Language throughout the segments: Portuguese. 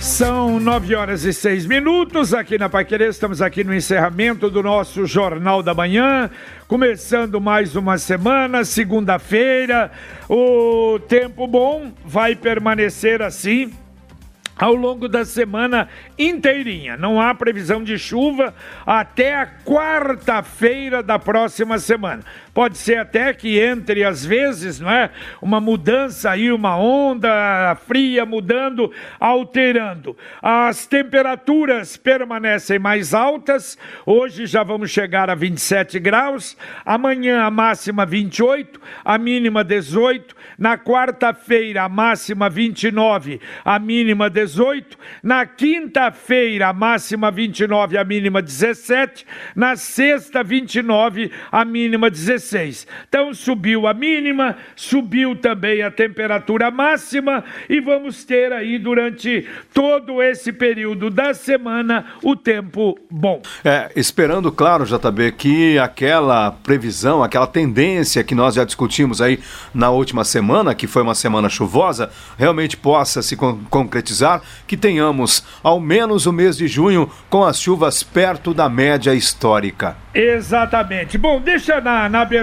São nove horas e seis minutos aqui na Paiquerê. Estamos aqui no encerramento do nosso Jornal da Manhã. Começando mais uma semana, segunda-feira. O tempo bom vai permanecer assim ao longo da semana inteirinha. Não há previsão de chuva até a quarta-feira da próxima semana. Pode ser até que entre, às vezes, não é? Uma mudança aí, uma onda fria mudando, alterando. As temperaturas permanecem mais altas. Hoje já vamos chegar a 27 graus. Amanhã a máxima 28, a mínima 18. Na quarta-feira a máxima 29, a mínima 18. Na quinta-feira a máxima 29, a mínima 17. Na sexta 29, a mínima 16. 16. Então subiu a mínima, subiu também a temperatura máxima e vamos ter aí durante todo esse período da semana o tempo bom. É, esperando, claro, JB, que aquela previsão, aquela tendência que nós já discutimos aí na última semana, que foi uma semana chuvosa, realmente possa se con concretizar, que tenhamos ao menos o mês de junho com as chuvas perto da média histórica. Exatamente. Bom, deixa na, na abertura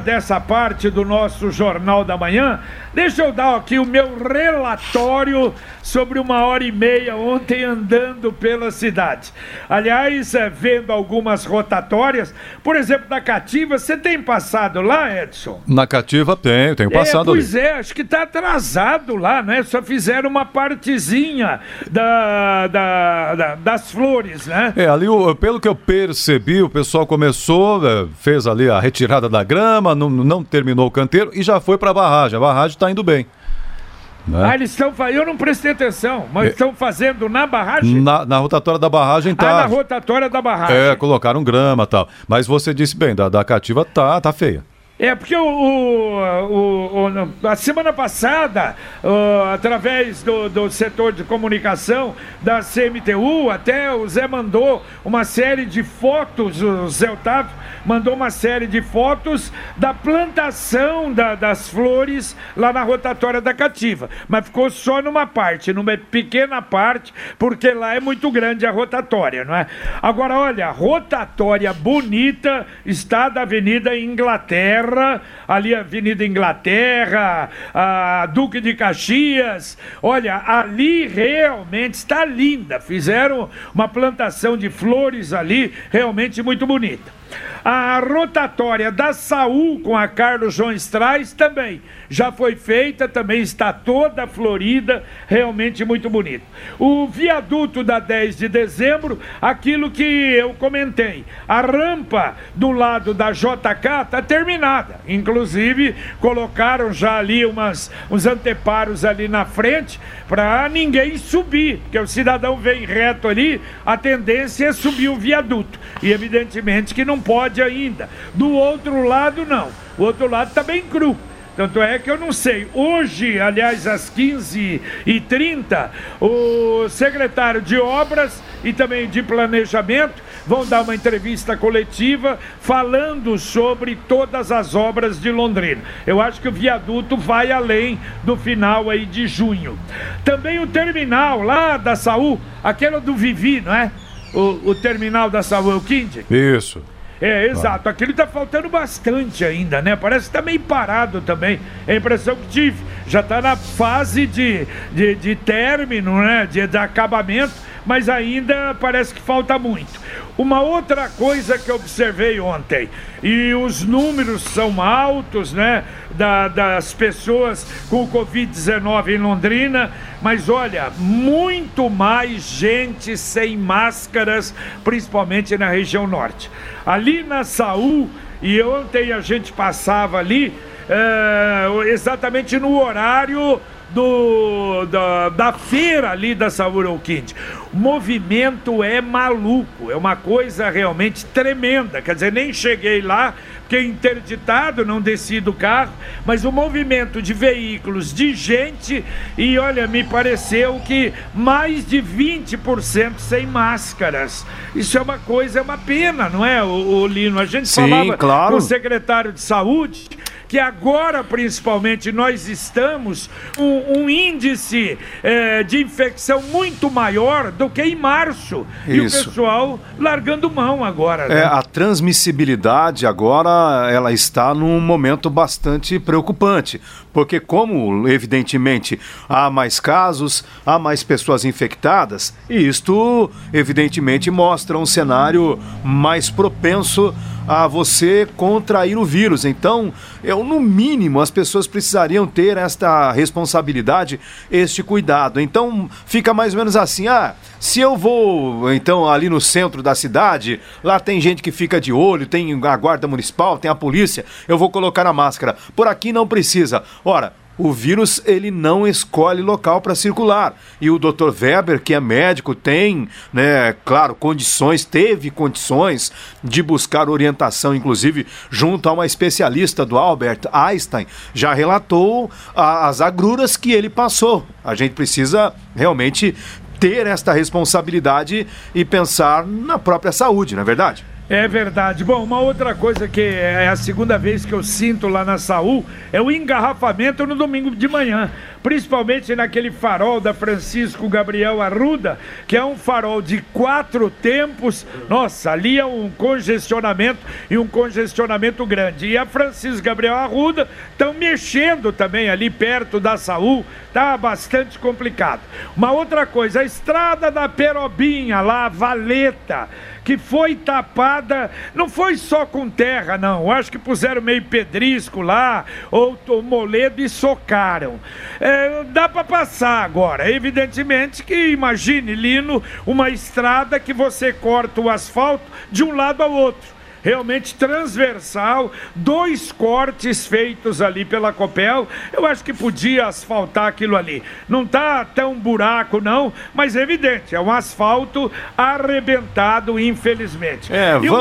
dessa parte do nosso Jornal da Manhã, deixa eu dar aqui o meu relatório sobre uma hora e meia ontem andando pela cidade. Aliás, é, vendo algumas rotatórias, por exemplo, da Cativa, você tem passado lá, Edson? Na Cativa tenho, tenho passado é, pois ali. É, acho que está atrasado lá, né? Só fizeram uma partezinha da, da, da, das flores, né? É, ali, pelo que eu percebi, o pessoal começou, é, fez ali a retirada da grama, não, não terminou o canteiro e já foi para a barragem. A barragem está indo bem. Né? Ah, eles estão Eu não prestei atenção, mas é. estão fazendo na barragem? Na, na rotatória da barragem tá. Ah, na rotatória da barragem. É, colocaram grama e tal. Mas você disse bem, da, da cativa tá, tá feia. É, porque o, o, o, a semana passada, através do, do setor de comunicação da CMTU, até o Zé mandou uma série de fotos, o Zé Otávio mandou uma série de fotos da plantação da, das flores lá na rotatória da Cativa. Mas ficou só numa parte, numa pequena parte, porque lá é muito grande a rotatória, não é? Agora, olha, rotatória bonita está da Avenida Inglaterra Ali a Avenida Inglaterra, a Duque de Caxias. Olha, ali realmente está linda. Fizeram uma plantação de flores ali, realmente muito bonita. A rotatória da Saúl com a Carlos João Strais também já foi feita, também está toda florida, realmente muito bonito. O viaduto da 10 de dezembro, aquilo que eu comentei, a rampa do lado da JK está terminada. Inclusive, colocaram já ali umas, uns anteparos ali na frente para ninguém subir, porque o cidadão vem reto ali, a tendência é subir o viaduto. E evidentemente que não pode ainda. Do outro lado, não. O outro lado está bem cru. Tanto é que eu não sei. Hoje, aliás, às 15h30, o secretário de Obras e também de Planejamento vão dar uma entrevista coletiva falando sobre todas as obras de Londrina. Eu acho que o viaduto vai além do final aí de junho. Também o terminal lá da Saúl, aquele do Vivi, não é? O, o terminal da Saúl, o Kind? Isso. É, exato. Aquilo tá faltando bastante ainda, né? Parece que tá meio parado também. É a impressão que tive. Já tá na fase de, de, de término, né? De, de acabamento, mas ainda parece que falta muito. Uma outra coisa que observei ontem, e os números são altos, né? Da, das pessoas com Covid-19 em Londrina, mas olha, muito mais gente sem máscaras, principalmente na região norte. Ali na Saúl, e ontem a gente passava ali, é, exatamente no horário do, da, da feira ali da Saúde Alquinde. O movimento é maluco, é uma coisa realmente tremenda. Quer dizer, nem cheguei lá, porque interditado, não desci do carro, mas o movimento de veículos, de gente, e olha, me pareceu que mais de 20% sem máscaras. Isso é uma coisa, é uma pena, não é, o, o Lino? A gente Sim, falava claro. com o secretário de saúde que agora, principalmente, nós estamos um, um índice eh, de infecção muito maior do que em março. E o Isso. pessoal largando mão agora. né? É, a transmissibilidade agora ela está num momento bastante preocupante, porque como evidentemente há mais casos, há mais pessoas infectadas, e isto evidentemente mostra um cenário mais propenso a você contrair o vírus. Então, eu no mínimo as pessoas precisariam ter esta responsabilidade, este cuidado. Então, fica mais ou menos assim: ah, se eu vou então ali no centro da cidade, lá tem gente que fica de olho, tem a guarda municipal, tem a polícia, eu vou colocar a máscara. Por aqui não precisa. Ora, o vírus ele não escolhe local para circular. E o Dr. Weber, que é médico, tem, né, claro, condições, teve condições de buscar orientação, inclusive junto a uma especialista do Albert Einstein, já relatou a- as agruras que ele passou. A gente precisa realmente ter esta responsabilidade e pensar na própria saúde, não é verdade? É verdade. Bom, uma outra coisa que é a segunda vez que eu sinto lá na Saúl é o engarrafamento no domingo de manhã. Principalmente naquele farol da Francisco Gabriel Arruda, que é um farol de quatro tempos. Nossa, ali é um congestionamento e um congestionamento grande. E a Francisco Gabriel Arruda estão mexendo também ali perto da Saúl. Tá bastante complicado. Uma outra coisa, a estrada da Perobinha lá, Valeta que foi tapada, não foi só com terra, não. Acho que puseram meio pedrisco lá, ou moledo e socaram. É, dá para passar agora. Evidentemente que, imagine, Lino, uma estrada que você corta o asfalto de um lado ao outro realmente transversal, dois cortes feitos ali pela Copel. Eu acho que podia asfaltar aquilo ali. Não tá tão buraco não, mas é evidente, é um asfalto arrebentado, infelizmente. É, E o-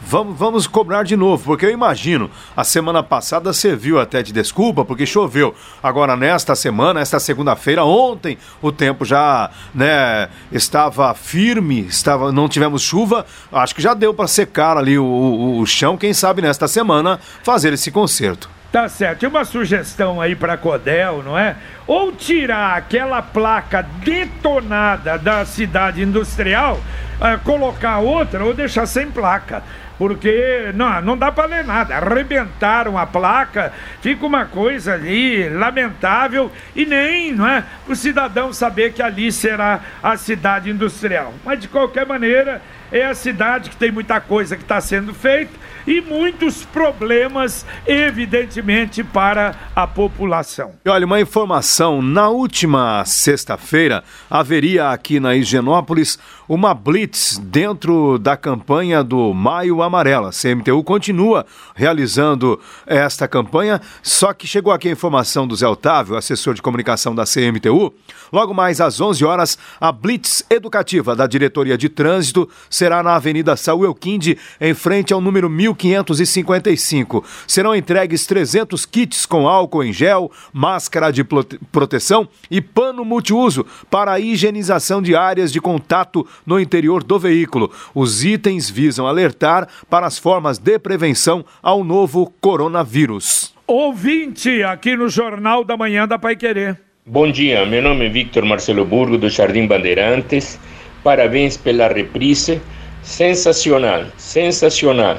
vamos, vamos, cobrar de novo, porque eu imagino, a semana passada serviu até de desculpa, porque choveu. Agora, nesta semana, esta segunda-feira, ontem, o tempo já, né, estava firme, estava, não tivemos chuva, acho que já deu para secar ali o, o, o chão, quem sabe nesta semana fazer esse conserto. Tá certo. E uma sugestão aí para Codel, não é? Ou tirar aquela placa detonada da cidade industrial, ah, colocar outra ou deixar sem placa. Porque não, não dá para ler nada. Arrebentaram a placa, fica uma coisa ali lamentável e nem, não é? O cidadão saber que ali será a cidade industrial. Mas de qualquer maneira, é a cidade que tem muita coisa que está sendo feita e muitos problemas, evidentemente, para a população. E olha, uma informação: na última sexta-feira haveria aqui na Higienópolis uma blitz dentro da campanha do Maio Amarelo. A CMTU continua realizando esta campanha, só que chegou aqui a informação do Zé Otávio, assessor de comunicação da CMTU. Logo mais às 11 horas, a blitz educativa da Diretoria de Trânsito será na Avenida Saúl Elquinde, em frente ao número 1555. Serão entregues 300 kits com álcool em gel, máscara de prote- proteção e pano multiuso para a higienização de áreas de contato no interior do veículo. Os itens visam alertar para as formas de prevenção ao novo coronavírus. Ouvinte aqui no Jornal da Manhã da Pai Querer. Bom dia, meu nome é Victor Marcelo Burgo do Jardim Bandeirantes. Parabéns pela reprise. Sensacional, sensacional.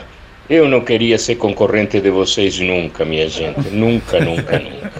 Eu não queria ser concorrente de vocês nunca, minha gente. Nunca, nunca, nunca.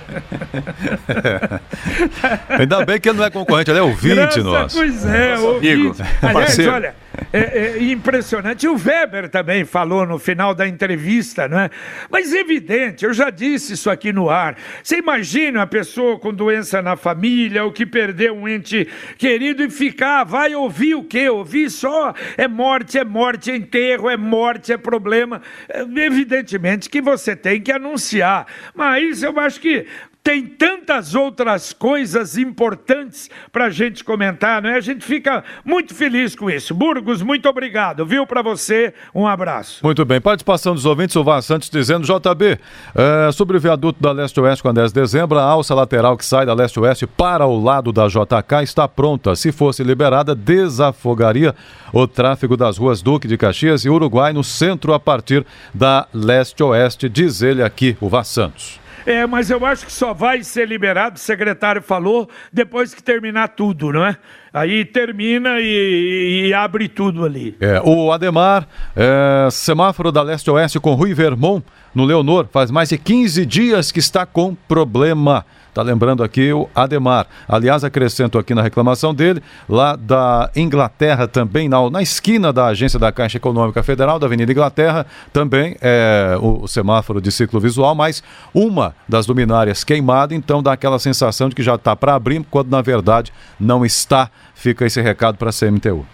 Ainda bem que ele não é concorrente, ele é ouvinte Graças- nosso. Pois é, amigo, ouvinte. Aliás, parceiro. olha, é, é impressionante. O Weber também falou no final da entrevista, não é? Mas evidente, eu já disse isso aqui no ar. Você imagina a pessoa com doença na família, ou que perdeu um ente querido e ficar, vai ouvir o quê? Ouvir só é morte, é morte, é enterro, é morte, é problema. É, Evidentemente que você tem que anunciar. Mas eu acho que tem tantas outras coisas importantes para a gente comentar, não é? A gente fica muito feliz com isso. Burgos, muito obrigado, viu? Para você, um abraço. Muito bem, participação dos ouvintes, o Van Santos dizendo, JB, é, sobre o viaduto da Leste-Oeste com a 10 de dezembro, a alça lateral que sai da Leste-Oeste para o lado da JK está pronta. Se fosse liberada, desafogaria o tráfego das ruas Duque de Caxias e Uruguai no centro a partir da Leste-Oeste, diz ele aqui, o Van Santos. É, mas eu acho que só vai ser liberado, o secretário falou, depois que terminar tudo, não é? Aí termina e, e abre tudo ali. É, o Ademar, é, semáforo da Leste-Oeste com Rui Vermont, no Leonor, faz mais de 15 dias que está com problema. Está lembrando aqui o Ademar. Aliás, acrescento aqui na reclamação dele, lá da Inglaterra também, na, na esquina da agência da Caixa Econômica Federal, da Avenida Inglaterra, também é o, o semáforo de ciclo visual, mas uma das luminárias queimada, então dá aquela sensação de que já está para abrir, quando na verdade não está. Fica esse recado para a CMTU.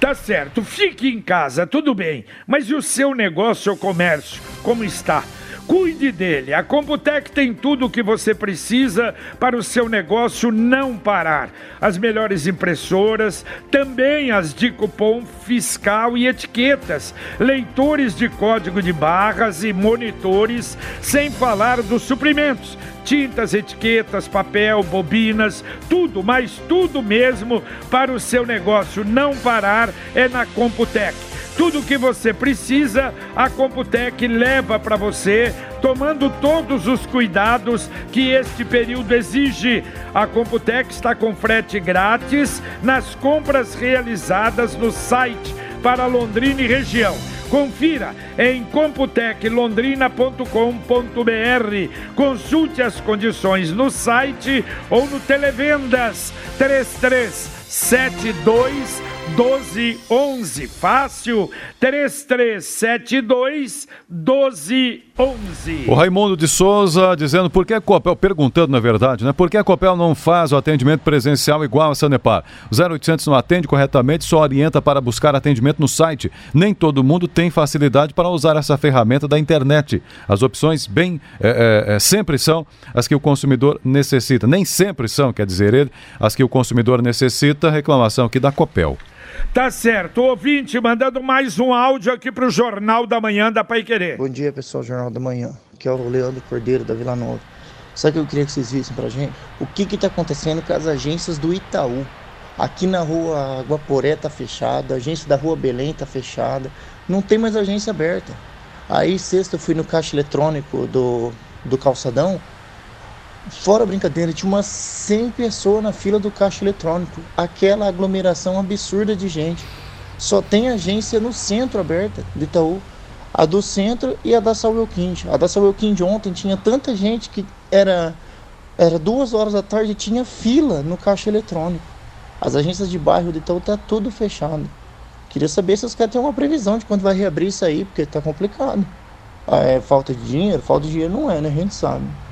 Tá certo, fique em casa, tudo bem. Mas e o seu negócio ou comércio? Como está? Cuide dele. A Computec tem tudo o que você precisa para o seu negócio não parar. As melhores impressoras, também as de cupom fiscal e etiquetas, leitores de código de barras e monitores, sem falar dos suprimentos tintas, etiquetas, papel, bobinas, tudo, mas tudo mesmo para o seu negócio não parar é na Computec. Tudo o que você precisa, a Computec leva para você, tomando todos os cuidados que este período exige. A Computec está com frete grátis nas compras realizadas no site para Londrina e região. Confira em computeclondrina.com.br. Consulte as condições no site ou no Televendas 3372 1211. Fácil, 3372 1211. O Raimundo de Souza dizendo por que a Copel, perguntando na verdade, né? Por que a Copel não faz o atendimento presencial igual a Sanepar? O 0800 não atende corretamente, só orienta para buscar atendimento no site. Nem todo mundo tem facilidade para usar essa ferramenta da internet. As opções bem é, é, sempre são as que o consumidor necessita. Nem sempre são, quer dizer ele, as que o consumidor necessita. Reclamação aqui da Copel. Tá certo. Ouvinte, mandando mais um áudio aqui pro Jornal da Manhã da Pai Querer. Bom dia, pessoal, Jornal da Manhã. Aqui é o Leandro Cordeiro da Vila Nova. Sabe o que eu queria que vocês vissem pra gente? O que que tá acontecendo com as agências do Itaú? Aqui na rua Guaporé tá fechada, a agência da rua Belém tá fechada, não tem mais agência aberta. Aí sexta eu fui no caixa eletrônico do, do calçadão, Fora brincadeira, tinha umas 100 pessoas na fila do caixa eletrônico. Aquela aglomeração absurda de gente. Só tem agência no centro aberta do Itaú. A do centro e a da Samuel Kind. A da Samuel Kind ontem tinha tanta gente que era, era duas horas da tarde e tinha fila no caixa eletrônico. As agências de bairro do Itaú tá tudo fechado. Queria saber se os caras têm uma previsão de quando vai reabrir isso aí, porque tá complicado. Ah, é falta de dinheiro? Falta de dinheiro não é, né? A gente sabe.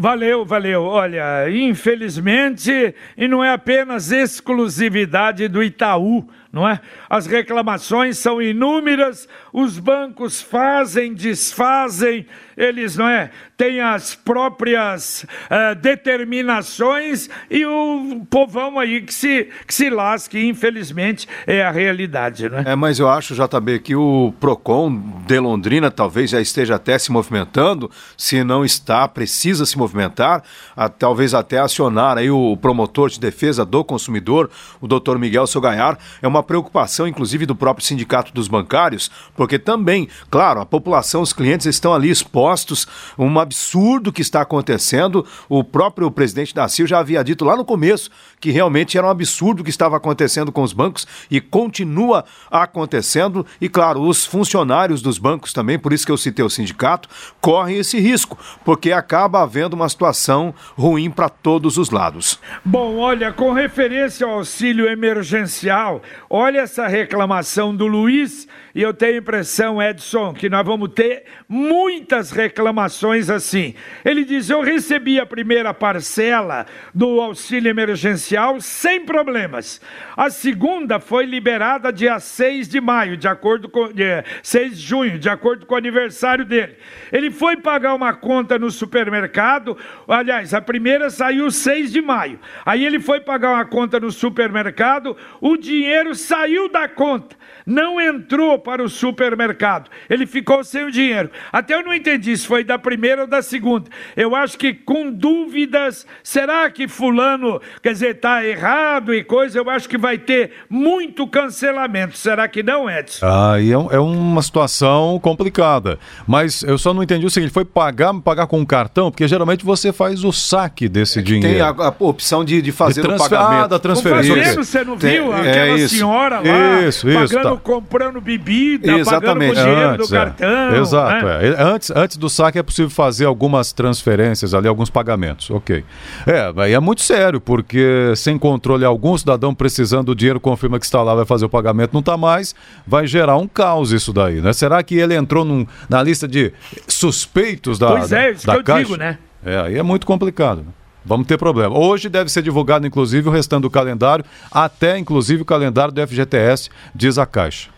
Valeu, valeu. Olha, infelizmente, e não é apenas exclusividade do Itaú, não é? As reclamações são inúmeras, os bancos fazem, desfazem, eles, não é? Têm as próprias uh, determinações e o povão aí que se, que se lasque, infelizmente, é a realidade, não é? É, mas eu acho, JB, que o PROCON de Londrina talvez já esteja até se movimentando, se não está, precisa se movimentar, a, talvez até acionar aí o promotor de defesa do consumidor, o doutor Miguel Sogaiar, é uma preocupação, inclusive, do próprio sindicato dos bancários, porque também, claro, a população, os clientes estão ali expostos, um absurdo que está acontecendo. O próprio presidente da CIL já havia dito lá no começo que realmente era um absurdo o que estava acontecendo com os bancos e continua acontecendo. E, claro, os funcionários dos bancos também, por isso que eu citei o sindicato, correm esse risco, porque acaba havendo uma situação ruim para todos os lados. Bom, olha, com referência ao auxílio emergencial, Olha essa reclamação do Luiz, e eu tenho impressão, Edson, que nós vamos ter muitas reclamações assim. Ele diz: Eu recebi a primeira parcela do auxílio emergencial sem problemas. A segunda foi liberada dia 6 de maio, de acordo com. É, 6 de junho, de acordo com o aniversário dele. Ele foi pagar uma conta no supermercado, aliás, a primeira saiu 6 de maio. Aí ele foi pagar uma conta no supermercado, o dinheiro saiu da conta, não entrou para o supermercado. Ele ficou sem o dinheiro. Até eu não entendi se foi da primeira ou da segunda. Eu acho que com dúvidas, será que fulano, quer dizer, está errado e coisa, eu acho que vai ter muito cancelamento. Será que não, Edson? Ah, e é, é uma situação complicada. Mas eu só não entendi o seguinte, foi pagar, pagar com um cartão, porque geralmente você faz o saque desse dinheiro. Tem a, a opção de, de fazer de o pagamento. Ah, da transferência. Fazendo, você não viu? Tem, Aquela é senhora lá isso, isso, pagando, tá. Comprando bebida, Exatamente. pagando com dinheiro antes, do é. cartão. Exato. Né? É. Antes, antes do saque é possível fazer algumas transferências ali, alguns pagamentos. Ok. É, aí é muito sério, porque sem controle algum, cidadão precisando do dinheiro confirma que está lá, vai fazer o pagamento, não está mais, vai gerar um caos isso daí, né? Será que ele entrou num, na lista de suspeitos da Pois é, isso da que eu Caixa? digo, né? É, aí é muito complicado. Né? Vamos ter problema. Hoje deve ser divulgado, inclusive, o restante do calendário, até, inclusive, o calendário do FGTS, diz a Caixa.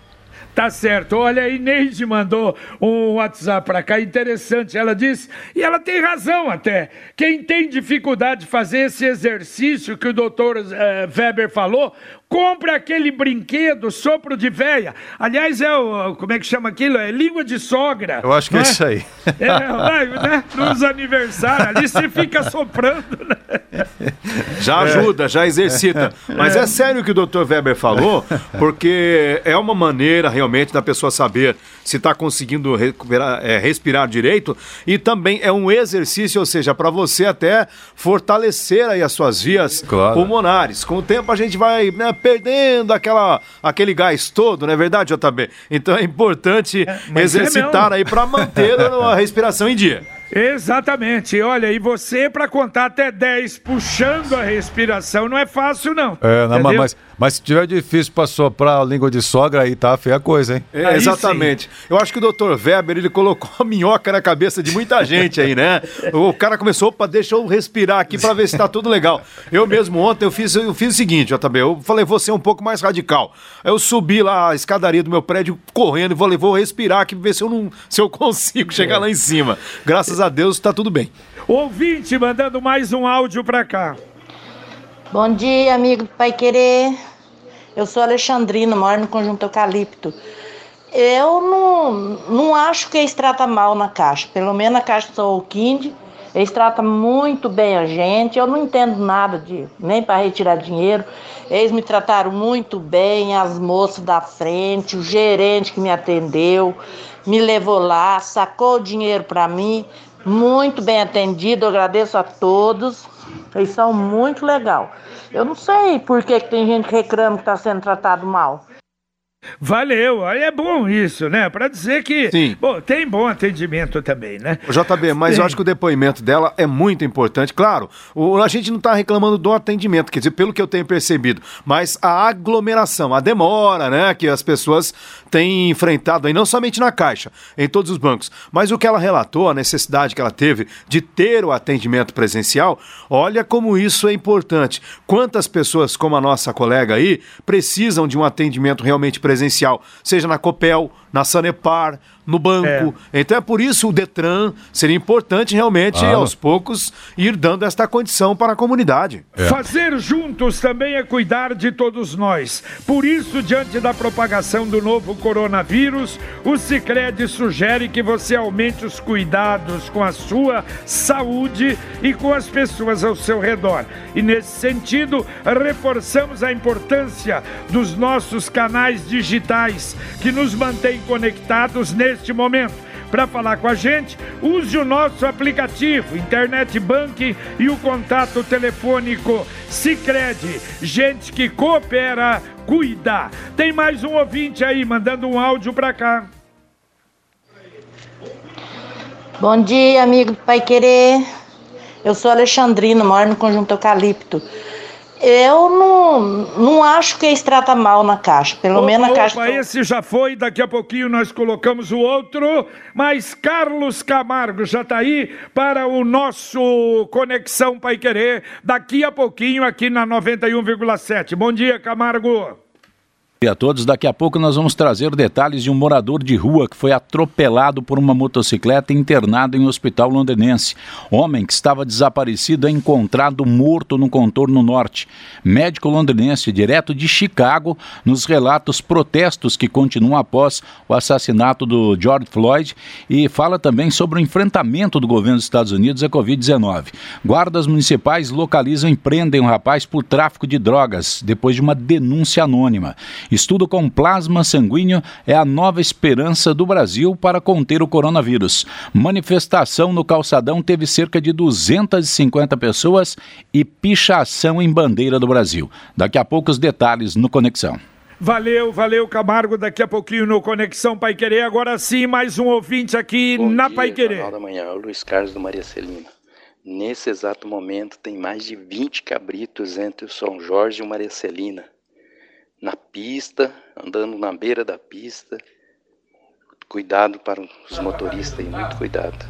Tá certo. Olha, a Inês mandou um WhatsApp para cá interessante. Ela diz, e ela tem razão até. Quem tem dificuldade de fazer esse exercício que o doutor eh, Weber falou, compra aquele brinquedo, sopro de véia. Aliás, é o. Como é que chama aquilo? É língua de sogra. Eu acho que é, é isso aí. É, vai, né? Nos aniversários ali você fica soprando, né? Já ajuda, já exercita. Mas é sério o que o doutor Weber falou, porque é uma maneira realmente da pessoa saber se está conseguindo recuperar, é, respirar direito e também é um exercício, ou seja, para você até fortalecer aí as suas vias Claro. pulmonares. Com o tempo a gente vai né, perdendo aquela, aquele gás todo, não é verdade, JB? Então é importante mas é exercitar mesmo. aí para manter a respiração em dia. Exatamente. Olha, e você, para contar até 10 puxando a respiração, não é fácil, não. É, não, mas, mas se tiver difícil para soprar a língua de sogra, aí tá feia a coisa, hein? É, exatamente. Eu acho que o Dr. Weber, ele colocou a minhoca na cabeça de muita gente aí, né? O cara começou, opa, deixa eu respirar aqui pra ver se tá tudo legal. Eu mesmo ontem, eu fiz, eu fiz o seguinte, JB, eu falei, vou ser um pouco mais radical. Eu subi lá a escadaria do meu prédio correndo e falei, vou respirar aqui, ver se eu, não, se eu consigo chegar lá em cima. Graças a Deus, tá tudo bem. Ouvinte mandando mais um áudio para cá. Bom dia, amigo do Pai Querer. Eu sou Alexandrina, moro no Conjunto Eucalipto. Eu não, não acho que eles tratam mal na Caixa. Pelo menos na Caixa São Kind, eles tratam muito bem a gente. Eu não entendo nada de nem para retirar dinheiro. Eles me trataram muito bem, as moças da frente, o gerente que me atendeu, me levou lá, sacou o dinheiro para mim. Muito bem atendido, eu agradeço a todos. Eles são muito legal. Eu não sei por que, que tem gente que reclama que está sendo tratado mal. Valeu, aí é bom isso, né? Para dizer que Sim. bom, tem bom atendimento também, né? JB, mas eu acho que o depoimento dela é muito importante. Claro, o- a gente não está reclamando do atendimento, quer dizer, pelo que eu tenho percebido, mas a aglomeração, a demora, né, que as pessoas têm enfrentado aí, não somente na Caixa, em todos os bancos, mas o que ela relatou, a necessidade que ela teve de ter o atendimento presencial, olha como isso é importante. Quantas pessoas, como a nossa colega aí, precisam de um atendimento realmente presencial, seja na Copel, na Sanepar, no banco. Então é por isso o Detran seria importante realmente, Claro. aos poucos, ir dando esta condição para a comunidade. Fazer juntos também é cuidar de todos nós. Por isso, diante da propagação do novo coronavírus, o Sicredi sugere que você aumente os cuidados com a sua saúde e com as pessoas ao seu redor. E nesse sentido, reforçamos a importância dos nossos canais digitais que nos mantêm conectados neste momento. Para falar com a gente, use o nosso aplicativo, Internet Banking e o contato telefônico Sicredi. Gente que coopera, cuida. Tem mais um ouvinte aí mandando um áudio para cá. Bom dia, amigo do Pai Querer. Eu sou Alexandrina, moro no Conjunto Eucalipto. Eu não, não acho que extrata mal na caixa. Pelo opa, menos na caixa. Opa, esse já foi, daqui a pouquinho nós colocamos o outro. Mas Carlos Camargo já está aí para o nosso Conexão Pai Querer, daqui a pouquinho aqui na 91,7. Bom dia, Camargo dia a todos. Daqui a pouco nós vamos trazer detalhes de um morador de rua que foi atropelado por uma motocicleta e internado em um hospital londrinense. Homem que estava desaparecido é encontrado morto no contorno norte. Médico londrinense, direto de Chicago, nos relata os protestos que continuam após o assassinato do George Floyd e fala também sobre o enfrentamento do governo dos Estados Unidos à Covid-19. Guardas municipais localizam e prendem um rapaz por tráfico de drogas depois de uma denúncia anônima. Estudo com plasma sanguíneo é a nova esperança do Brasil para conter o coronavírus. Manifestação no calçadão teve cerca de 250 pessoas e pichação em bandeira do Brasil. Daqui a pouco os detalhes no Conexão. Valeu, valeu, Camargo. Daqui a pouquinho no Conexão Pai Querer. Agora sim, mais um ouvinte aqui Bom na dia, Pai Querer. Jornal da Manhã, o Luiz Carlos do Maria Celina. Nesse exato momento, tem mais de 20 cabritos entre o São Jorge e o Maria Celina na pista, andando na beira da pista. Cuidado para os motoristas aí, muito cuidado.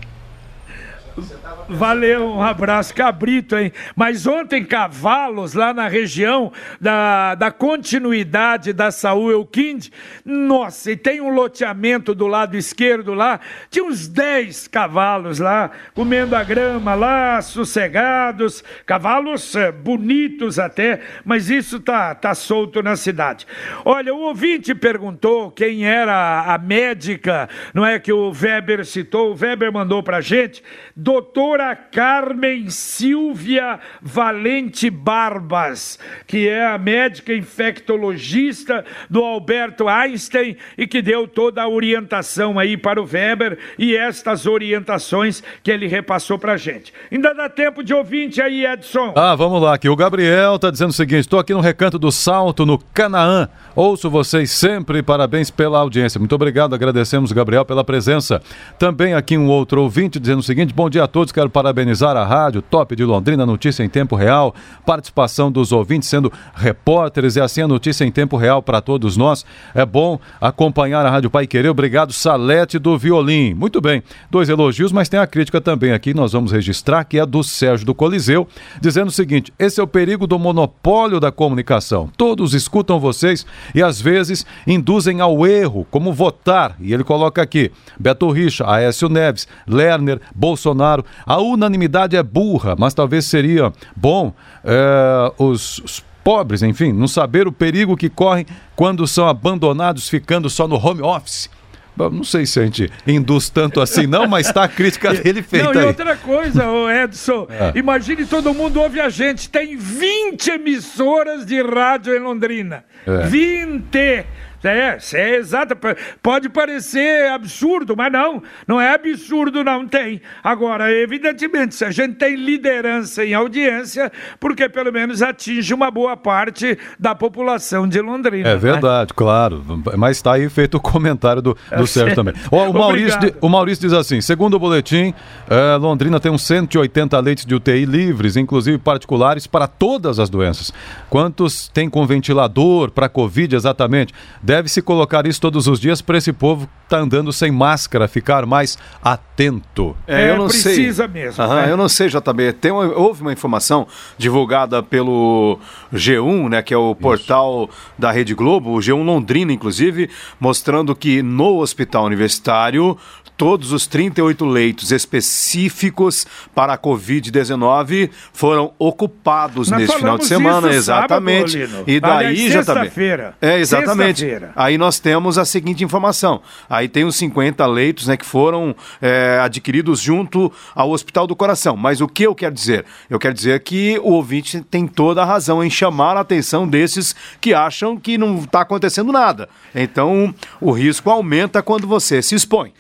Valeu, um abraço, cabrito, hein? Mas ontem, cavalos lá na região da, da continuidade da Saúl Elkind, nossa, e tem um loteamento do lado esquerdo lá, tinha uns 10 cavalos lá, comendo a grama lá, sossegados, cavalos é, bonitos até, mas isso tá, tá solto na cidade. Olha, o ouvinte perguntou quem era a médica, não é que o Weber citou, o Weber mandou pra gente, doutora Carmen Silvia Valente Barbas, que é a médica infectologista do Alberto Einstein e que deu toda a orientação aí para o Weber e estas orientações que ele repassou para a gente. Ainda dá tempo de ouvinte aí, Edson. Ah, vamos lá, aqui o Gabriel está dizendo o seguinte, estou aqui no Recanto do Salto, no Canaã, ouço vocês sempre, parabéns pela audiência. Muito obrigado, agradecemos, Gabriel, pela presença. Também aqui um outro ouvinte dizendo o seguinte, bom dia a todos, quero parabenizar a rádio Top de Londrina, notícia em tempo real, participação dos ouvintes sendo repórteres e assim a notícia em tempo real para todos nós. É bom acompanhar a Rádio Pai Querer. Obrigado, Salete do Violim. Muito bem, dois elogios, mas tem a crítica também aqui, nós vamos registrar, que é do Sérgio do Coliseu, dizendo o seguinte: esse é o perigo do monopólio da comunicação. Todos escutam vocês e às vezes induzem ao erro, como votar. E ele coloca aqui: Beto Richa, Aécio Neves, Lerner, Bolsonaro. A unanimidade é burra, mas talvez seria bom é, os, os pobres, enfim, não saber o perigo que correm quando são abandonados ficando só no home office. Não sei se a gente induz tanto assim, não, mas está a crítica dele feita não, e outra coisa, Edson, É. imagine todo mundo ouve a gente, tem 20 emissoras de rádio em Londrina. É. 20! É, é exato. P- Pode parecer absurdo, mas não. Não é absurdo, não tem. Agora, evidentemente, se a gente tem liderança em audiência, porque pelo menos atinge uma boa parte da população de Londrina. É né? verdade, claro. Mas está aí feito o comentário do, do Sérgio também. O, Maurício, o Maurício diz assim: segundo o boletim, eh, Londrina tem uns 180 leitos de UTI livres, inclusive particulares, para todas as doenças. Quantos tem com ventilador para Covid exatamente? Deve-se colocar isso todos os dias para esse povo que está andando sem máscara ficar mais atento. É, eu não precisa sei. mesmo, Aham, né? Eu não sei, JB. Tem uma- houve uma informação divulgada pelo G1, né, que é o portal da Rede Globo, o G1 Londrina, inclusive, mostrando que no hospital universitário todos os 38 leitos específicos para a Covid-19 foram ocupados Nós neste final de semana, isso exatamente. sábado, e daí, Aliás, JB. sexta-feira. É, exatamente. Aí nós temos a seguinte informação. Aí tem os 50 leitos né, que foram é, adquiridos junto ao Hospital do Coração. Mas o que eu quero dizer? Eu quero dizer que o ouvinte tem toda a razão em chamar a atenção desses que acham que não está acontecendo nada. Então, o risco aumenta quando você se expõe.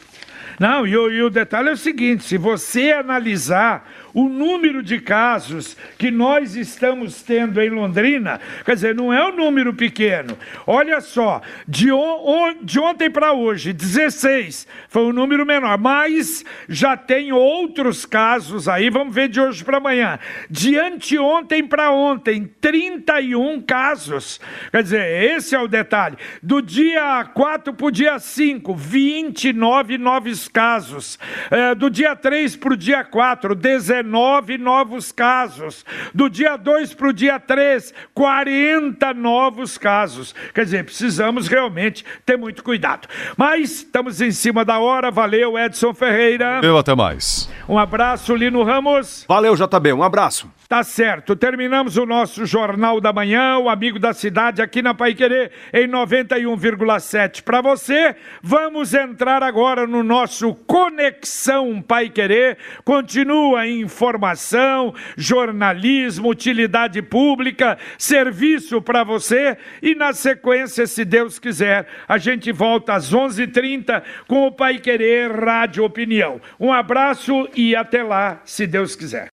Não, e e o detalhe é o seguinte: se você analisar o número de casos que nós estamos tendo em Londrina, quer dizer, não é um número pequeno. Olha só, de, on, de ontem para hoje, 16 foi um número menor, mas já tem outros casos aí, vamos ver de hoje para amanhã. De anteontem para ontem, 31 casos. Quer dizer, esse é o detalhe. Do dia 4 para o dia 5, 29 novos casos. É, do dia 3 para o dia 4, 19 19 novos casos. Do dia 2 para o dia 3, 40 novos casos. Quer dizer, precisamos realmente ter muito cuidado. Mas estamos em cima da hora. Valeu, Edson Ferreira. Eu até mais. Um abraço, Lino Ramos. Valeu, JB. Um abraço. Tá certo. Terminamos o nosso Jornal da Manhã, o Amigo da Cidade, aqui na Pai Querer, em 91,7 para você. Vamos entrar agora no nosso Conexão Pai Querer. Continua informação, jornalismo, utilidade pública, serviço para você. E na sequência, se Deus quiser, a gente volta às 11:30 h 30 com o Pai Querer Rádio Opinião. Um abraço e até lá, se Deus quiser.